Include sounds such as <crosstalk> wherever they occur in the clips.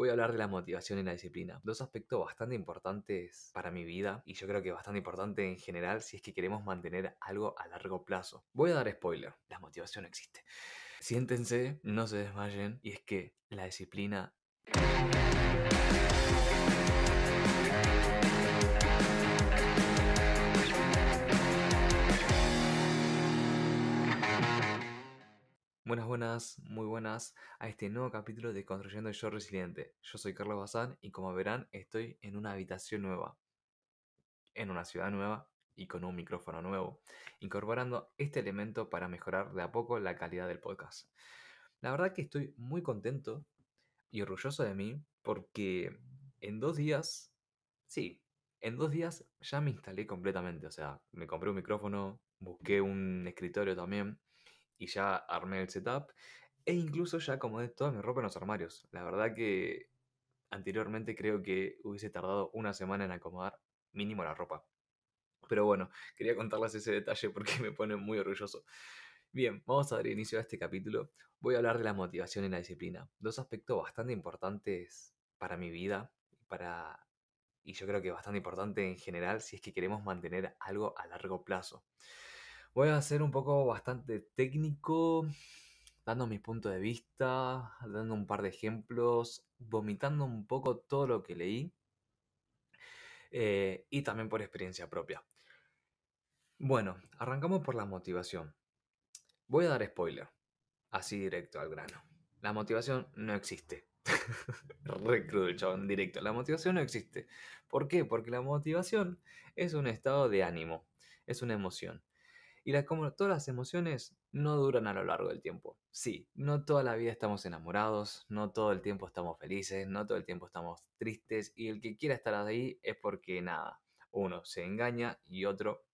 voy a hablar de la motivación y la disciplina. Dos aspectos bastante importantes para mi vida y yo creo que bastante importante en general si es que queremos mantener algo a largo plazo. Voy a dar spoiler, la motivación existe. Siéntense, no se desmayen y es que la disciplina... Buenas, buenas, muy buenas a este nuevo capítulo de Construyendo Yo Resiliente. Yo soy Carlos Bazán y como verán estoy en una habitación nueva, en una ciudad nueva y con un micrófono nuevo, incorporando este elemento para mejorar de a poco la calidad del podcast. La verdad que estoy muy contento y orgulloso de mí porque en dos días, sí, en dos días ya me instalé completamente, o sea, me compré un micrófono, busqué un escritorio también y ya armé el setup e incluso ya acomodé toda mi ropa en los armarios. La verdad que anteriormente creo que hubiese tardado una semana en acomodar mínimo la ropa. Pero bueno, quería contarles ese detalle porque <laughs> me pone muy orgulloso. Bien, vamos a dar inicio a este capítulo. Voy a hablar de la motivación y la disciplina. Dos aspectos bastante importantes para mi vida para, y yo creo que bastante importante en general si es que queremos mantener algo a largo plazo. Voy a ser un poco bastante técnico, dando mi punto de vista, dando un par de ejemplos, vomitando un poco todo lo que leí eh, y también por experiencia propia. Bueno, arrancamos por la motivación. Voy a dar spoiler, así directo al grano. La motivación no existe. <laughs> Re crudo el chabón, directo. La motivación no existe. ¿Por qué? Porque la motivación es un estado de ánimo, es una emoción. Y como todas las emociones no duran a lo largo del tiempo. Sí, no toda la vida estamos enamorados, no todo el tiempo estamos felices, no todo el tiempo estamos tristes y el que quiera estar ahí es porque nada, uno se engaña y otro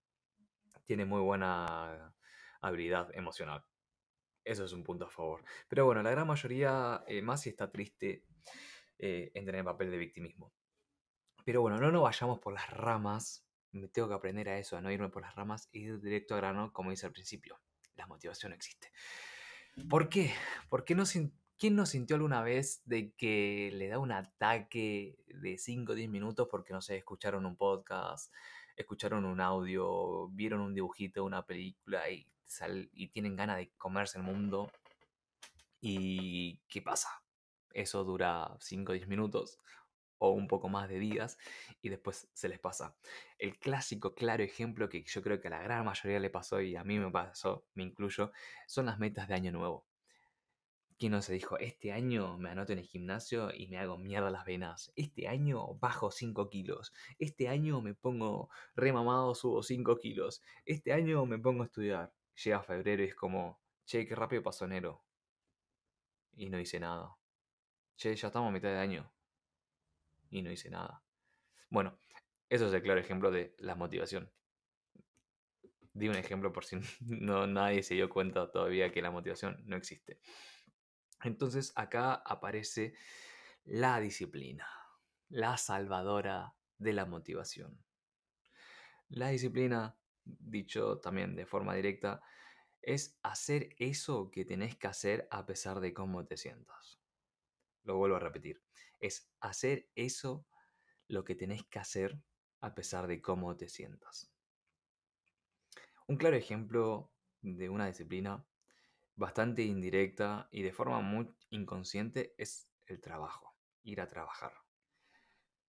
tiene muy buena habilidad emocional. Eso es un punto a favor. Pero bueno, la gran mayoría, eh, más si está triste, eh, entra en el papel de victimismo. Pero bueno, no nos vayamos por las ramas me tengo que aprender a eso, a no irme por las ramas y ir directo a grano, como dice al principio. La motivación existe. ¿Por qué? ¿Por qué no ¿Quién no sintió alguna vez de que le da un ataque de 5 o 10 minutos porque, no sé, escucharon un podcast, escucharon un audio, vieron un dibujito, una película y, y tienen ganas de comerse el mundo? ¿Y qué pasa? Eso dura 5 o 10 minutos o un poco más de días y después se les pasa. El clásico, claro ejemplo que yo creo que a la gran mayoría le pasó y a mí me pasó, me incluyo, son las metas de año nuevo. ¿Quién no se dijo, este año me anoto en el gimnasio y me hago mierda las venas? Este año bajo 5 kilos. Este año me pongo remamado, subo 5 kilos. Este año me pongo a estudiar. Llega febrero y es como, che, qué rápido pasó enero. Y no hice nada. Che, ya estamos a mitad de año y no hice nada. Bueno, eso es el claro ejemplo de la motivación. Di un ejemplo por si <laughs> no, nadie se dio cuenta todavía que la motivación no existe. Entonces acá aparece la disciplina, la salvadora de la motivación. La disciplina, dicho también de forma directa, es hacer eso que tenés que hacer a pesar de cómo te sientas. Lo vuelvo a repetir es hacer eso lo que tenés que hacer a pesar de cómo te sientas. Un claro ejemplo de una disciplina bastante indirecta y de forma muy inconsciente es el trabajo, ir a trabajar.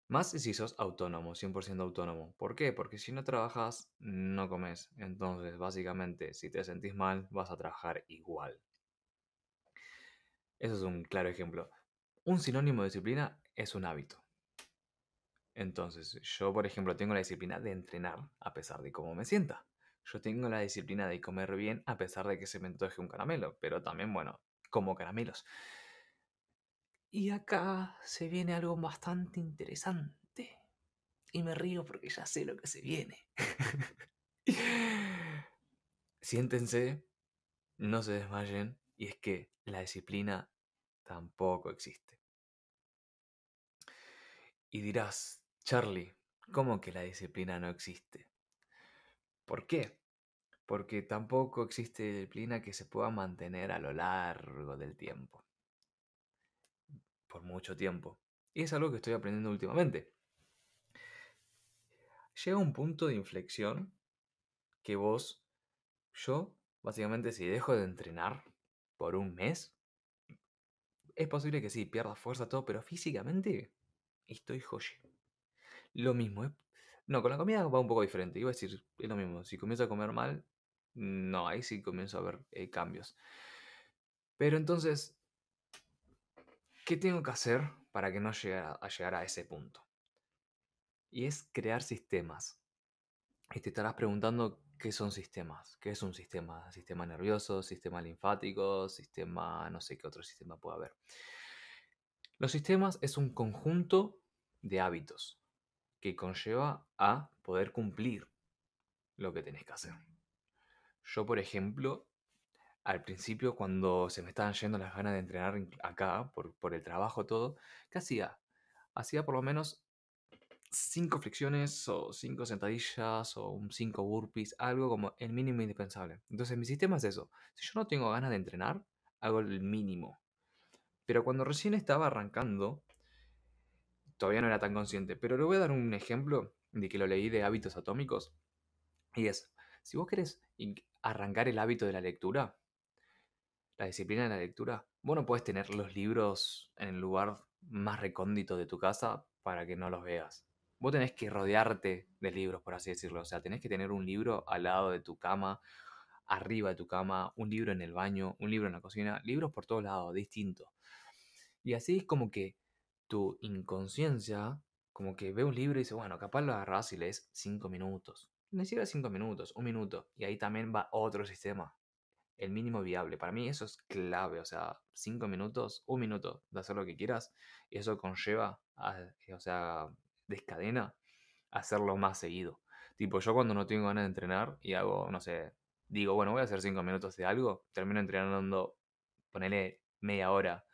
Más si sos autónomo, 100% autónomo. ¿Por qué? Porque si no trabajas, no comes. Entonces, básicamente, si te sentís mal, vas a trabajar igual. Eso es un claro ejemplo. Un sinónimo de disciplina es un hábito. Entonces, yo, por ejemplo, tengo la disciplina de entrenar a pesar de cómo me sienta. Yo tengo la disciplina de comer bien a pesar de que se me antoje un caramelo, pero también, bueno, como caramelos. Y acá se viene algo bastante interesante. Y me río porque ya sé lo que se viene. <laughs> Siéntense, no se desmayen, y es que la disciplina tampoco existe. Y dirás, Charlie, ¿cómo que la disciplina no existe? ¿Por qué? Porque tampoco existe disciplina que se pueda mantener a lo largo del tiempo. Por mucho tiempo. Y es algo que estoy aprendiendo últimamente. Llega un punto de inflexión que vos, yo, básicamente si dejo de entrenar por un mes, es posible que sí, pierda fuerza, todo, pero físicamente estoy joye. Lo mismo, ¿eh? No, con la comida va un poco diferente. Iba a decir, es lo mismo. Si comienzo a comer mal, no, ahí sí comienzo a ver eh, cambios. Pero entonces, ¿qué tengo que hacer para que no llegue a llegar a ese punto? Y es crear sistemas. Y te estarás preguntando qué son sistemas. ¿Qué es un sistema? Sistema nervioso, sistema linfático, sistema, no sé qué otro sistema puede haber. Los sistemas es un conjunto de hábitos que conlleva a poder cumplir lo que tenés que hacer. Yo, por ejemplo, al principio, cuando se me estaban yendo las ganas de entrenar acá, por, el trabajo, todo, ¿qué hacía? Hacía por lo menos cinco flexiones o cinco sentadillas o un cinco burpees, algo como el mínimo indispensable. Entonces mi sistema es eso. Si yo no tengo ganas de entrenar, hago el mínimo. Pero cuando recién estaba arrancando, todavía no era tan consciente. Pero le voy a dar un ejemplo de que lo leí de hábitos atómicos. Y es, si vos querés arrancar el hábito de la lectura, la disciplina de la lectura, vos no puedes tener los libros en el lugar más recóndito de tu casa para que no los veas. Vos tenés que rodearte de libros, por así decirlo. O sea, tenés que tener un libro al lado de tu cama, arriba de tu cama, un libro en el baño, un libro en la cocina, libros por todos lados, distintos. Y así es como que tu inconsciencia, como que ve un libro y dice, bueno, capaz lo agarras y lees cinco minutos. Ni siquiera cinco minutos, un minuto. Y ahí también va otro sistema. El mínimo viable. Para mí eso es clave. O sea, cinco minutos, un minuto de hacer lo que quieras. Eso conlleva, o sea, descadena hacerlo más seguido. Tipo, yo cuando no tengo ganas de entrenar y hago, no sé, digo, bueno, voy a hacer cinco minutos de algo, termino entrenando, ponele media hora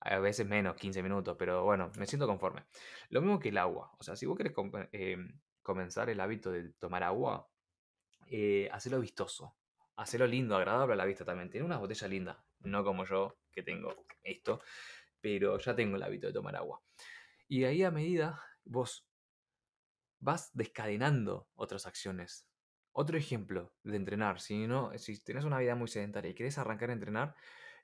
a veces menos, 15 minutos, pero bueno, me siento conforme. Lo mismo que el agua, o sea, si vos querés eh, comenzar el hábito de tomar agua, eh, vistoso, hacelo lindo, agradable a la vista también. Tiene una botella linda, no como yo que tengo esto, pero ya tengo el hábito de tomar agua. Y ahí a medida vos vas descadenando otras acciones. Otro ejemplo de entrenar, si no, si tenés una vida muy sedentaria y querés arrancar a entrenar,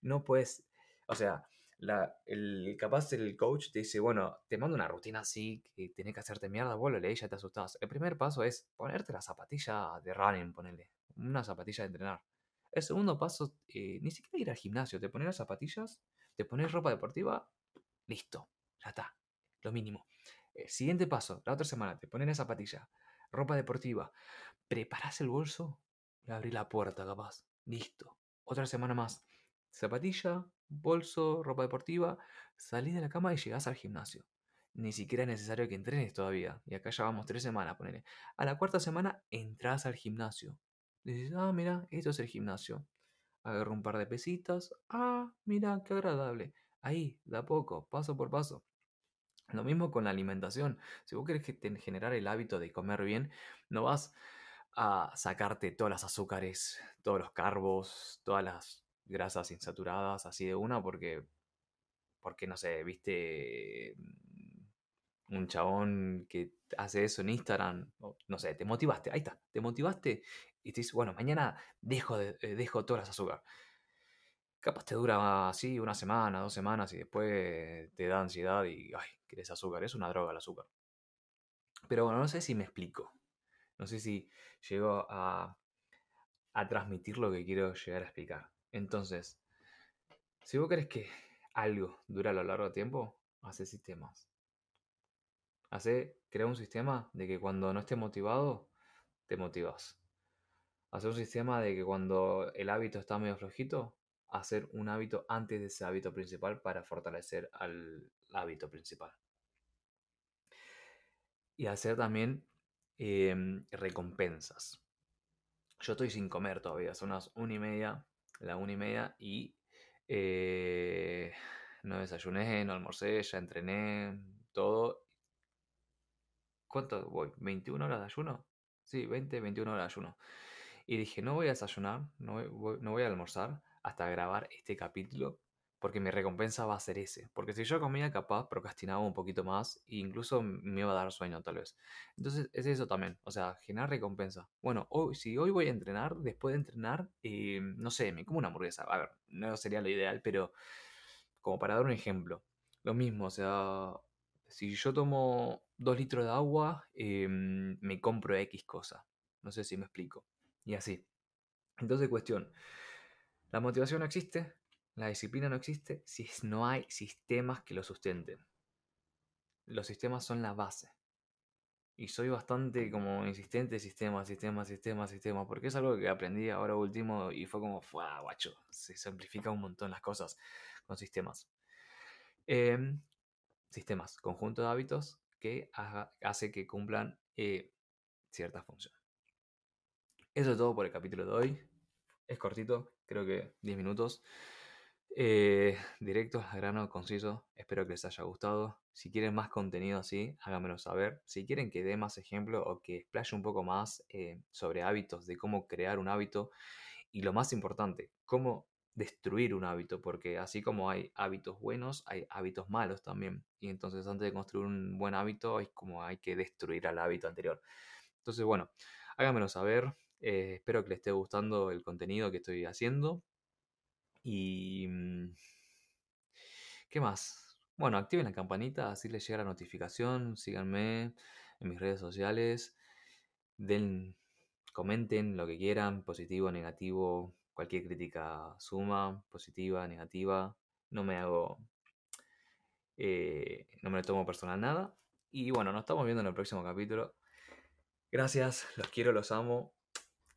no puedes, o sea, la, el, capaz el coach te dice, bueno, te mando una rutina así, que tenés que hacerte mierda, vos lo lees, ya te asustás. El primer paso es ponerte la zapatilla de running, ponele, una zapatilla de entrenar. El segundo paso, eh, ni siquiera ir al gimnasio, te pones las zapatillas, te pones ropa deportiva, listo, ya está, lo mínimo. El siguiente paso, la otra semana, te pones la zapatilla, ropa deportiva, preparas el bolso y abrís la puerta, capaz, listo. Otra semana más, zapatilla, bolso, ropa deportiva, salís de la cama y llegás al gimnasio. Ni siquiera es necesario que entrenes todavía. Y acá ya vamos tres semanas, ponele. A la cuarta semana entras al gimnasio. Dices, ah, mira, esto es el gimnasio. Agarro un par de pesitas. Ah, mira, qué agradable. Ahí, de a poco, paso por paso. Lo mismo con la alimentación. Si vos querés generar el hábito de comer bien, no vas a sacarte todas las azúcares, todos los carbos, todas las grasas insaturadas así de una porque, porque no sé, viste mm, un chabón que hace eso en Instagram, no sé, te motivaste, ahí está, te motivaste y te dices, bueno, mañana dejo, de, eh, dejo todas las azúcar. Capaz te dura así una semana, dos semanas y después te da ansiedad y, ay, quieres azúcar, es una droga el azúcar. Pero bueno, no sé si me explico. No sé si llego a, transmitir lo que quiero llegar a explicar. Entonces, si vos querés que algo dure a lo largo del tiempo, hace sistemas. Hace, crea un sistema de que cuando no estés motivado, te motivas. Hacer un sistema de que cuando el hábito está medio flojito, hacer un hábito antes de ese hábito principal para fortalecer al hábito principal. Y hacer también em, recompensas. Yo estoy sin comer todavía, son unas una y media la una y media y eh, no desayuné, no almorcé, ya entrené, todo. ¿Cuánto voy? ¿21 horas de ayuno? Sí, 20, 21 horas de ayuno. Y dije, no voy a desayunar, no voy, no voy a almorzar hasta grabar este capítulo porque mi recompensa va a ser ese. Porque si yo comía, capaz procrastinaba un poquito más e incluso me iba a dar sueño tal vez. Entonces es eso también, o sea, generar recompensa. Bueno, hoy, si hoy voy a entrenar, después de entrenar, eh, no sé, me como una hamburguesa. A ver, no sería lo ideal, pero como para dar un ejemplo. Lo mismo, o sea, si yo tomo dos litros de agua, em, me compro X cosa. No sé si me explico. Y así. Entonces, cuestión. La motivación no existe, la disciplina no existe si no hay sistemas que lo sustenten. Los sistemas son la base. Y soy bastante como insistente, sistema, sistema, sistema, sistema, porque es algo que aprendí ahora último y fue como, fue guacho, se simplifica un montón las cosas con sistemas. Em, sistemas, conjunto de hábitos que hace que cumplan eh, cierta función. Eso es todo por el capítulo de hoy. Es cortito, creo que 10 minutos. Eh, directo, al grano, conciso. Espero que les haya gustado. Si quieren más contenido así, háganmelo saber. Si quieren que dé más ejemplo o que explaye un poco más eh, sobre hábitos, de cómo crear un hábito y lo más importante, cómo destruir un hábito, porque así como hay hábitos buenos, hay hábitos malos también. Y entonces antes de construir un buen hábito es como hay que destruir al hábito anterior. Entonces, bueno, háganmelo saber. Eh, espero que les esté gustando el contenido que estoy haciendo. Y... Mm, ¿Qué más? Bueno, activen la campanita, así les llega la notificación. Síganme en mis redes sociales. Den, comenten lo que quieran, positivo, negativo, cualquier crítica suma, positiva, negativa. No me hago. Eh, no me lo tomo personal nada. Y bueno, nos estamos viendo en el próximo capítulo. Gracias, los quiero, los amo.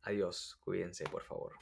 Adiós, cuídense, por favor.